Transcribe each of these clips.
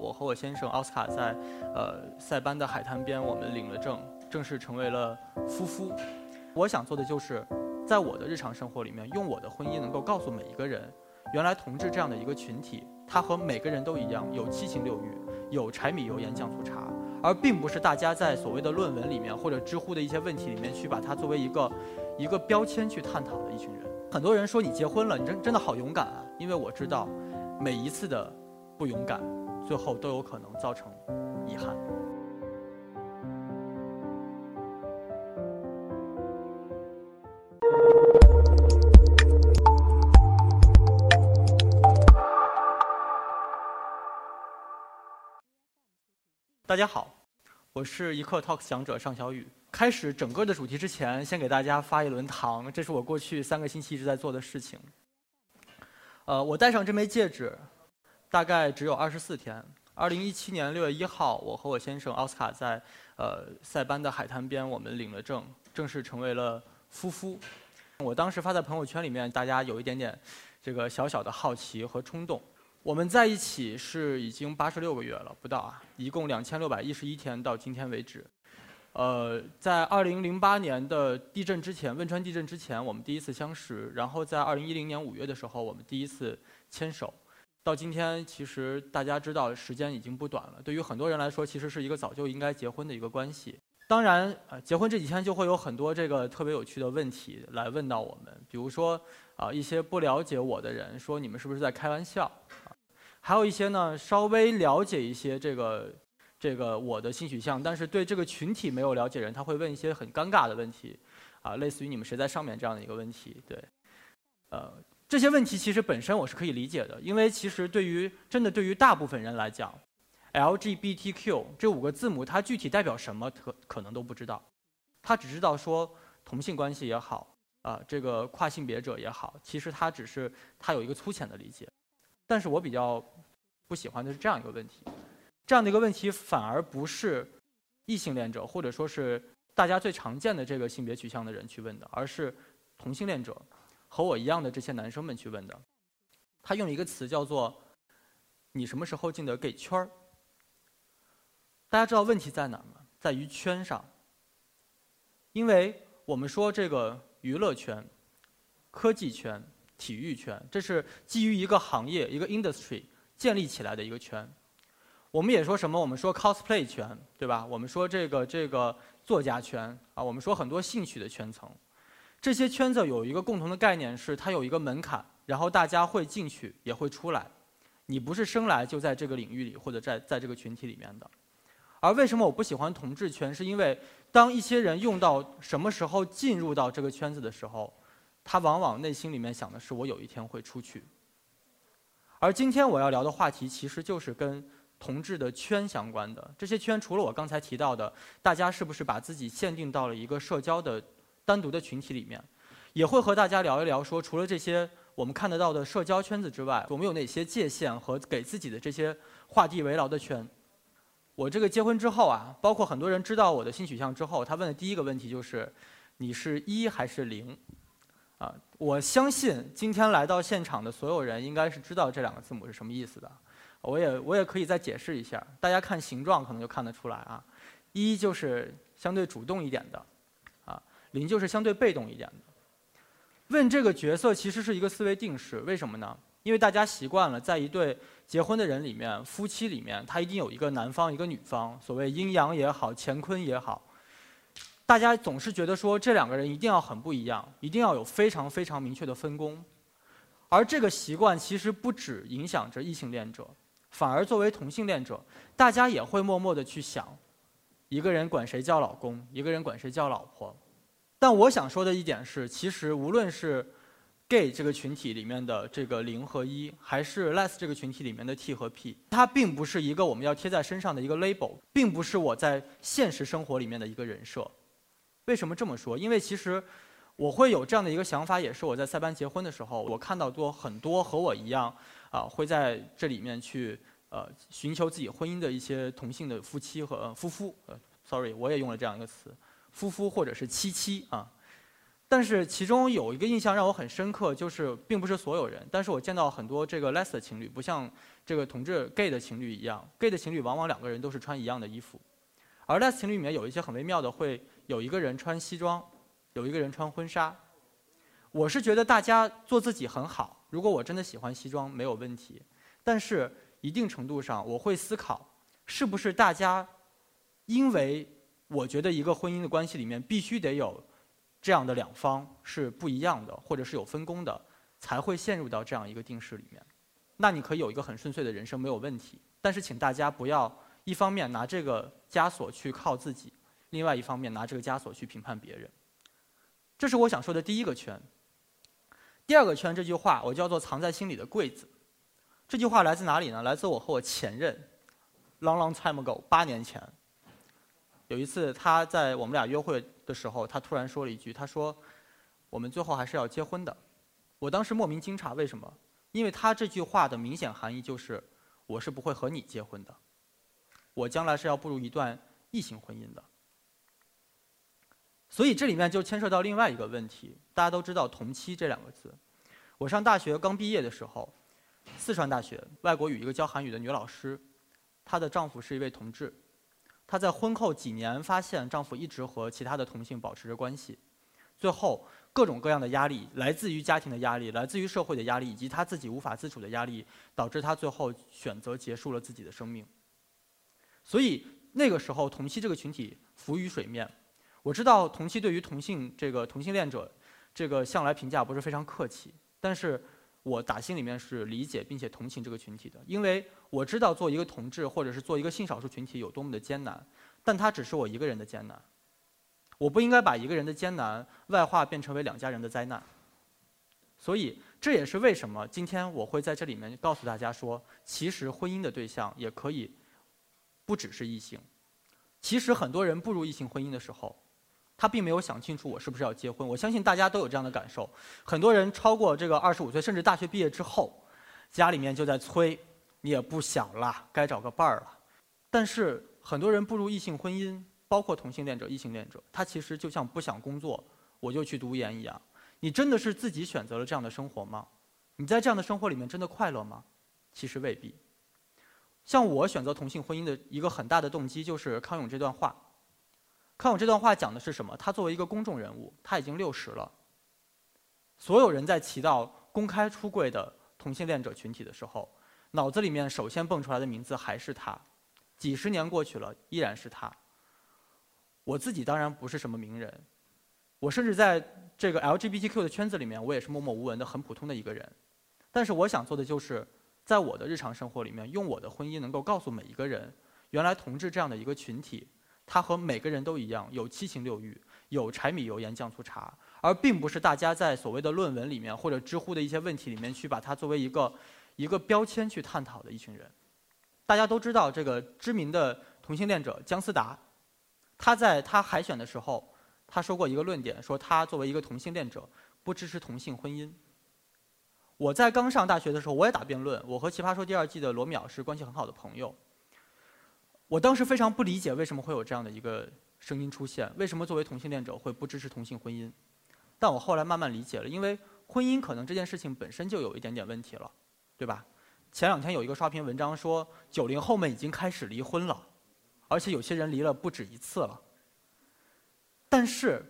我和我先生奥斯卡在，呃，塞班的海滩边，我们领了证，正式成为了夫妇。我想做的就是，在我的日常生活里面，用我的婚姻能够告诉每一个人，原来同志这样的一个群体，他和每个人都一样，有七情六欲，有柴米油盐酱醋茶，而并不是大家在所谓的论文里面或者知乎的一些问题里面去把它作为一个一个标签去探讨的一群人。很多人说你结婚了，你真真的好勇敢啊，因为我知道，每一次的不勇敢。最后都有可能造成遗憾。大家好，我是一刻 Talk 讲者尚小雨。开始整个的主题之前，先给大家发一轮糖，这是我过去三个星期一直在做的事情。呃，我戴上这枚戒指。大概只有二十四天。二零一七年六月一号，我和我先生奥斯卡在呃塞班的海滩边，我们领了证，正式成为了夫妇。我当时发在朋友圈里面，大家有一点点这个小小的好奇和冲动。我们在一起是已经八十六个月了，不到啊，一共两千六百一十一天到今天为止。呃，在二零零八年的地震之前，汶川地震之前，我们第一次相识。然后在二零一零年五月的时候，我们第一次牵手。到今天，其实大家知道时间已经不短了。对于很多人来说，其实是一个早就应该结婚的一个关系。当然，呃，结婚这几天就会有很多这个特别有趣的问题来问到我们，比如说啊，一些不了解我的人说你们是不是在开玩笑啊？还有一些呢，稍微了解一些这个这个我的性取向，但是对这个群体没有了解人，他会问一些很尴尬的问题，啊，类似于你们谁在上面这样的一个问题，对，呃。这些问题其实本身我是可以理解的，因为其实对于真的对于大部分人来讲，LGBTQ 这五个字母它具体代表什么可可能都不知道，他只知道说同性关系也好啊，这个跨性别者也好，其实他只是他有一个粗浅的理解。但是我比较不喜欢的是这样一个问题，这样的一个问题反而不是异性恋者或者说是大家最常见的这个性别取向的人去问的，而是同性恋者。和我一样的这些男生们去问的，他用一个词叫做“你什么时候进的 gay 圈儿”。大家知道问题在哪儿吗？在于圈上。因为我们说这个娱乐圈、科技圈、体育圈，这是基于一个行业、一个 industry 建立起来的一个圈。我们也说什么？我们说 cosplay 圈，对吧？我们说这个这个作家圈啊，我们说很多兴趣的圈层。这些圈子有一个共同的概念，是它有一个门槛，然后大家会进去，也会出来。你不是生来就在这个领域里，或者在在这个群体里面的。而为什么我不喜欢同志圈？是因为当一些人用到什么时候进入到这个圈子的时候，他往往内心里面想的是我有一天会出去。而今天我要聊的话题，其实就是跟同志的圈相关的。这些圈除了我刚才提到的，大家是不是把自己限定到了一个社交的？单独的群体里面，也会和大家聊一聊，说除了这些我们看得到的社交圈子之外，我们有哪些界限和给自己的这些画地为牢的圈？我这个结婚之后啊，包括很多人知道我的性取向之后，他问的第一个问题就是：你是一还是零？啊，我相信今天来到现场的所有人应该是知道这两个字母是什么意思的。我也我也可以再解释一下，大家看形状可能就看得出来啊，一就是相对主动一点的。零就是相对被动一点的。问这个角色其实是一个思维定式，为什么呢？因为大家习惯了，在一对结婚的人里面，夫妻里面，他一定有一个男方，一个女方，所谓阴阳也好，乾坤也好，大家总是觉得说这两个人一定要很不一样，一定要有非常非常明确的分工。而这个习惯其实不只影响着异性恋者，反而作为同性恋者，大家也会默默的去想，一个人管谁叫老公，一个人管谁叫老婆。但我想说的一点是，其实无论是 gay 这个群体里面的这个零和一，还是 less 这个群体里面的 T 和 P，它并不是一个我们要贴在身上的一个 label，并不是我在现实生活里面的一个人设。为什么这么说？因为其实我会有这样的一个想法，也是我在塞班结婚的时候，我看到多很多和我一样啊，会在这里面去呃寻求自己婚姻的一些同性的夫妻和夫妇。呃，sorry，我也用了这样一个词。夫夫或者是妻妻啊，但是其中有一个印象让我很深刻，就是并不是所有人，但是我见到很多这个 les 的情侣，不像这个同志 gay 的情侣一样，gay 的情侣往往两个人都是穿一样的衣服，而 les 情侣里面有一些很微妙的，会有一个人穿西装，有一个人穿婚纱。我是觉得大家做自己很好，如果我真的喜欢西装没有问题，但是一定程度上我会思考，是不是大家因为我觉得一个婚姻的关系里面必须得有。这样的两方是不一样的，或者是有分工的，才会陷入到这样一个定式里面。那你可以有一个很顺遂的人生，没有问题。但是请大家不要一方面拿这个枷锁去靠自己，另外一方面拿这个枷锁去评判别人。这是我想说的第一个圈。第二个圈这句话我叫做藏在心里的柜子。这句话来自哪里呢？来自我和我前任，long long time ago，八年前。有一次他在我们俩约会。的时候，他突然说了一句：“他说，我们最后还是要结婚的。”我当时莫名惊诧，为什么？因为他这句话的明显含义就是，我是不会和你结婚的，我将来是要步入一段异性婚姻的。所以这里面就牵涉到另外一个问题，大家都知道“同妻”这两个字。我上大学刚毕业的时候，四川大学外国语一个教韩语的女老师，她的丈夫是一位同志。她在婚后几年发现丈夫一直和其他的同性保持着关系，最后各种各样的压力，来自于家庭的压力，来自于社会的压力，以及她自己无法自处的压力，导致她最后选择结束了自己的生命。所以那个时候，同妻这个群体浮于水面。我知道同妻对于同性这个同性恋者，这个向来评价不是非常客气，但是。我打心里面是理解并且同情这个群体的，因为我知道做一个同志或者是做一个性少数群体有多么的艰难，但它只是我一个人的艰难，我不应该把一个人的艰难外化变成为两家人的灾难。所以这也是为什么今天我会在这里面告诉大家说，其实婚姻的对象也可以不只是异性，其实很多人步入异性婚姻的时候。他并没有想清楚我是不是要结婚。我相信大家都有这样的感受。很多人超过这个二十五岁，甚至大学毕业之后，家里面就在催，你也不小了，该找个伴儿了。但是很多人步入异性婚姻，包括同性恋者、异性恋者，他其实就像不想工作，我就去读研一样。你真的是自己选择了这样的生活吗？你在这样的生活里面真的快乐吗？其实未必。像我选择同性婚姻的一个很大的动机，就是康永这段话。看我这段话讲的是什么？他作为一个公众人物，他已经六十了。所有人在提到公开出柜的同性恋者群体的时候，脑子里面首先蹦出来的名字还是他。几十年过去了，依然是他。我自己当然不是什么名人，我甚至在这个 LGBTQ 的圈子里面，我也是默默无闻的很普通的一个人。但是我想做的就是，在我的日常生活里面，用我的婚姻能够告诉每一个人，原来同志这样的一个群体。他和每个人都一样，有七情六欲，有柴米油盐酱醋茶，而并不是大家在所谓的论文里面或者知乎的一些问题里面去把它作为一个一个标签去探讨的一群人。大家都知道这个知名的同性恋者姜思达，他在他海选的时候，他说过一个论点，说他作为一个同性恋者不支持同性婚姻。我在刚上大学的时候，我也打辩论，我和《奇葩说》第二季的罗淼是关系很好的朋友。我当时非常不理解为什么会有这样的一个声音出现，为什么作为同性恋者会不支持同性婚姻？但我后来慢慢理解了，因为婚姻可能这件事情本身就有一点点问题了，对吧？前两天有一个刷屏文章说，九零后们已经开始离婚了，而且有些人离了不止一次了。但是，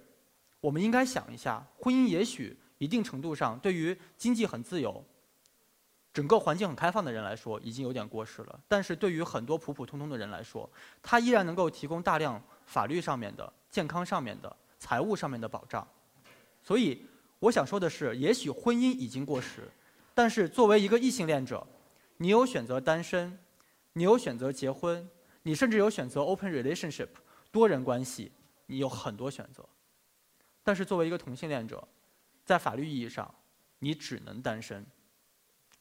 我们应该想一下，婚姻也许一定程度上对于经济很自由。整个环境很开放的人来说，已经有点过时了。但是对于很多普普通通的人来说，他依然能够提供大量法律上面的、健康上面的、财务上面的保障。所以我想说的是，也许婚姻已经过时，但是作为一个异性恋者，你有选择单身，你有选择结婚，你甚至有选择 open relationship 多人关系，你有很多选择。但是作为一个同性恋者，在法律意义上，你只能单身。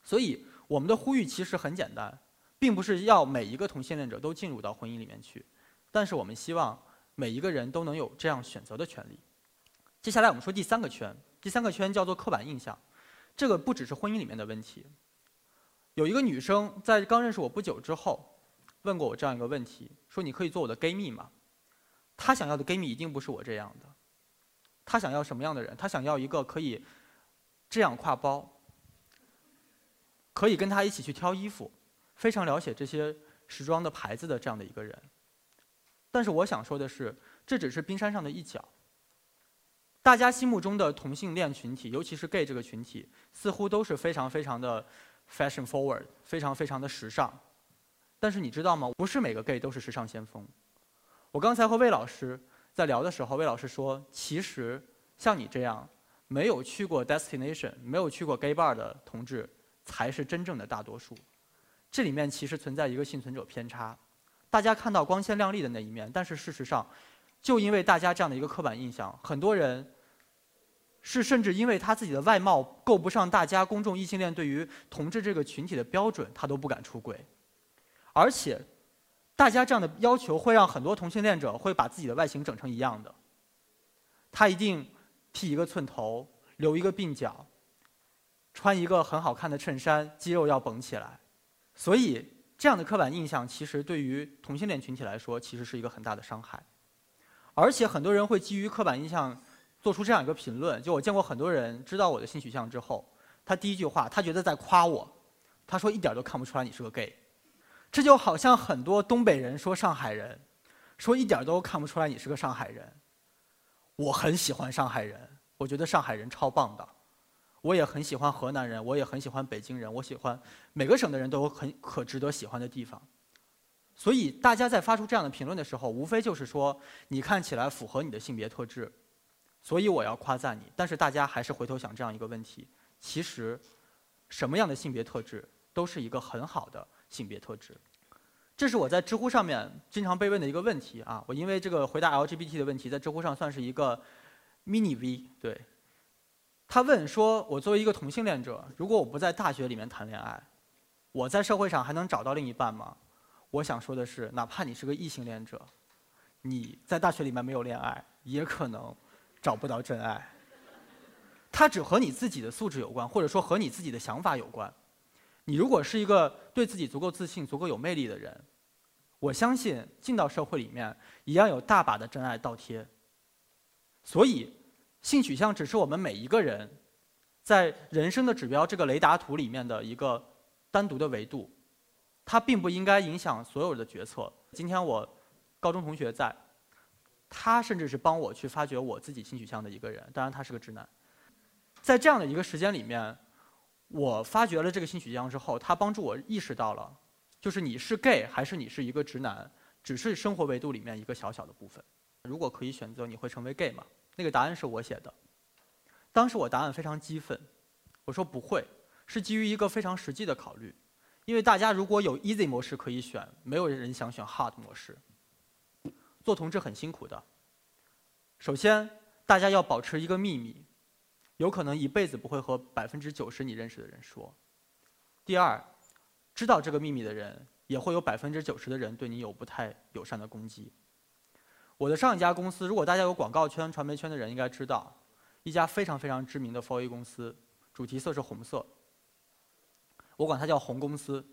所以，我们的呼吁其实很简单，并不是要每一个同性恋者都进入到婚姻里面去，但是我们希望每一个人都能有这样选择的权利。接下来我们说第三个圈，第三个圈叫做刻板印象，这个不只是婚姻里面的问题。有一个女生在刚认识我不久之后，问过我这样一个问题，说你可以做我的 gay 蜜吗？她想要的 gay 蜜一定不是我这样的。她想要什么样的人？她想要一个可以这样挎包，可以跟他一起去挑衣服，非常了解这些时装的牌子的这样的一个人。但是我想说的是，这只是冰山上的一角。大家心目中的同性恋群体，尤其是 gay 这个群体，似乎都是非常非常的 fashion forward，非常非常的时尚。但是你知道吗？不是每个 gay 都是时尚先锋。我刚才和魏老师在聊的时候，魏老师说，其实像你这样没有去过 destination、没有去过 gay bar 的同志，才是真正的大多数。这里面其实存在一个幸存者偏差。大家看到光鲜亮丽的那一面，但是事实上，就因为大家这样的一个刻板印象，很多人。是，甚至因为他自己的外貌够不上大家公众异性恋对于同志这个群体的标准，他都不敢出轨。而且，大家这样的要求会让很多同性恋者会把自己的外形整成一样的。他一定剃一个寸头，留一个鬓角，穿一个很好看的衬衫，肌肉要绷起来。所以，这样的刻板印象其实对于同性恋群体来说，其实是一个很大的伤害。而且，很多人会基于刻板印象。做出这样一个评论，就我见过很多人知道我的性取向之后，他第一句话，他觉得在夸我，他说一点都看不出来你是个 gay，这就好像很多东北人说上海人，说一点都看不出来你是个上海人。我很喜欢上海人，我觉得上海人超棒的，我也很喜欢河南人，我也很喜欢北京人，我喜欢每个省的人都有很可值得喜欢的地方。所以大家在发出这样的评论的时候，无非就是说你看起来符合你的性别特质。所以我要夸赞你，但是大家还是回头想这样一个问题：其实，什么样的性别特质都是一个很好的性别特质。这是我在知乎上面经常被问的一个问题啊！我因为这个回答 LGBT 的问题，在知乎上算是一个 mini V。对，他问说：我作为一个同性恋者，如果我不在大学里面谈恋爱，我在社会上还能找到另一半吗？我想说的是，哪怕你是个异性恋者，你在大学里面没有恋爱，也可能。找不到真爱，它只和你自己的素质有关，或者说和你自己的想法有关。你如果是一个对自己足够自信、足够有魅力的人，我相信进到社会里面一样有大把的真爱倒贴。所以，性取向只是我们每一个人在人生的指标这个雷达图里面的一个单独的维度，它并不应该影响所有的决策。今天我高中同学在。他甚至是帮我去发掘我自己性取向的一个人，当然他是个直男。在这样的一个时间里面，我发掘了这个性取向之后，他帮助我意识到了，就是你是 gay 还是你是一个直男，只是生活维度里面一个小小的部分。如果可以选择，你会成为 gay 吗？那个答案是我写的。当时我答案非常激愤，我说不会，是基于一个非常实际的考虑，因为大家如果有 easy 模式可以选，没有人想选 hard 模式。做同志很辛苦的。首先，大家要保持一个秘密，有可能一辈子不会和百分之九十你认识的人说。第二，知道这个秘密的人，也会有百分之九十的人对你有不太友善的攻击。我的上一家公司，如果大家有广告圈、传媒圈的人应该知道，一家非常非常知名的 4A 公司，主题色是红色，我管它叫红公司。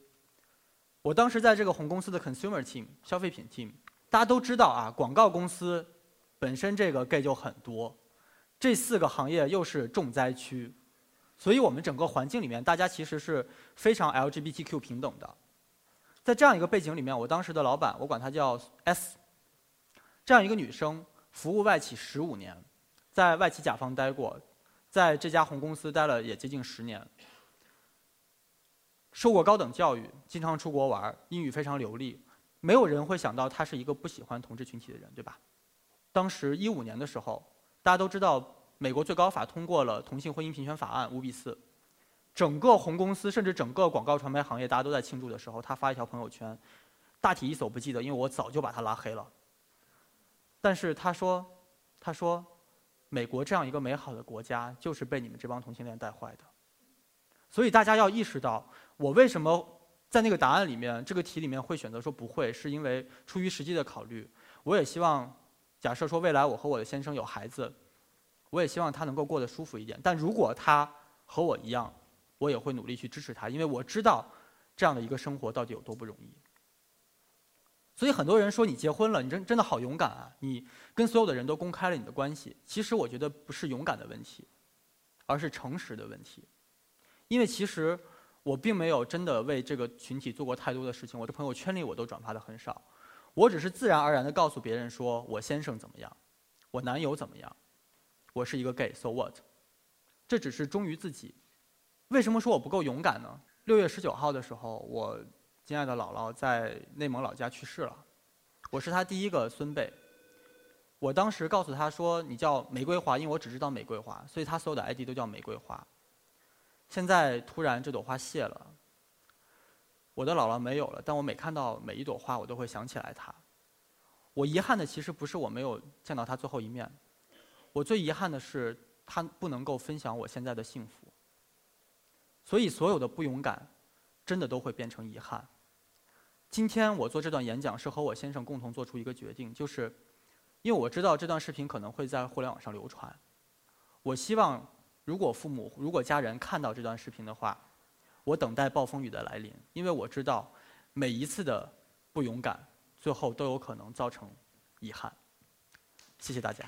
我当时在这个红公司的 consumer team 消费品 team。大家都知道啊，广告公司本身这个 gay 就很多，这四个行业又是重灾区，所以我们整个环境里面，大家其实是非常 LGBTQ 平等的。在这样一个背景里面，我当时的老板，我管他叫 S，这样一个女生，服务外企十五年，在外企甲方待过，在这家红公司待了也接近十年，受过高等教育，经常出国玩，英语非常流利。没有人会想到她是一个不喜欢同志群体的人，对吧？当时一五年的时候，大家都知道美国最高法通过了同性婚姻平权法案五比四，整个红公司甚至整个广告传媒行业大家都在庆祝的时候，她发一条朋友圈，大体一手不记得，因为我早就把她拉黑了。但是他说，他说，美国这样一个美好的国家就是被你们这帮同性恋带坏的，所以大家要意识到我为什么。在那个答案里面，这个题里面会选择说不会，是因为出于实际的考虑。我也希望，假设说未来我和我的先生有孩子，我也希望他能够过得舒服一点。但如果他和我一样，我也会努力去支持他，因为我知道这样的一个生活到底有多不容易。所以很多人说你结婚了，你真真的好勇敢啊！你跟所有的人都公开了你的关系。其实我觉得不是勇敢的问题，而是诚实的问题。因为其实我并没有真的为这个群体做过太多的事情，我的朋友圈里我都转发的很少。我只是自然而然的告诉别人说我先生怎么样，我男友怎么样，我是一个 gay，so what？这只是忠于自己。为什么说我不够勇敢呢？六月十九号的时候，我。亲爱的姥姥在内蒙老家去世了，我是她第一个孙辈。我当时告诉她说：“你叫玫瑰花，因为我只知道玫瑰花，所以她所有的 ID 都叫玫瑰花。”现在突然这朵花谢了，我的姥姥没有了，但我每看到每一朵花，我都会想起来她。我遗憾的其实不是我没有见到她最后一面，我最遗憾的是她不能够分享我现在的幸福。所以所有的不勇敢，真的都会变成遗憾。今天我做这段演讲是和我先生共同做出一个决定，就是因为我知道这段视频可能会在互联网上流传。我希望，如果父母、如果家人看到这段视频的话，我等待暴风雨的来临，因为我知道每一次的不勇敢，最后都有可能造成遗憾。谢谢大家。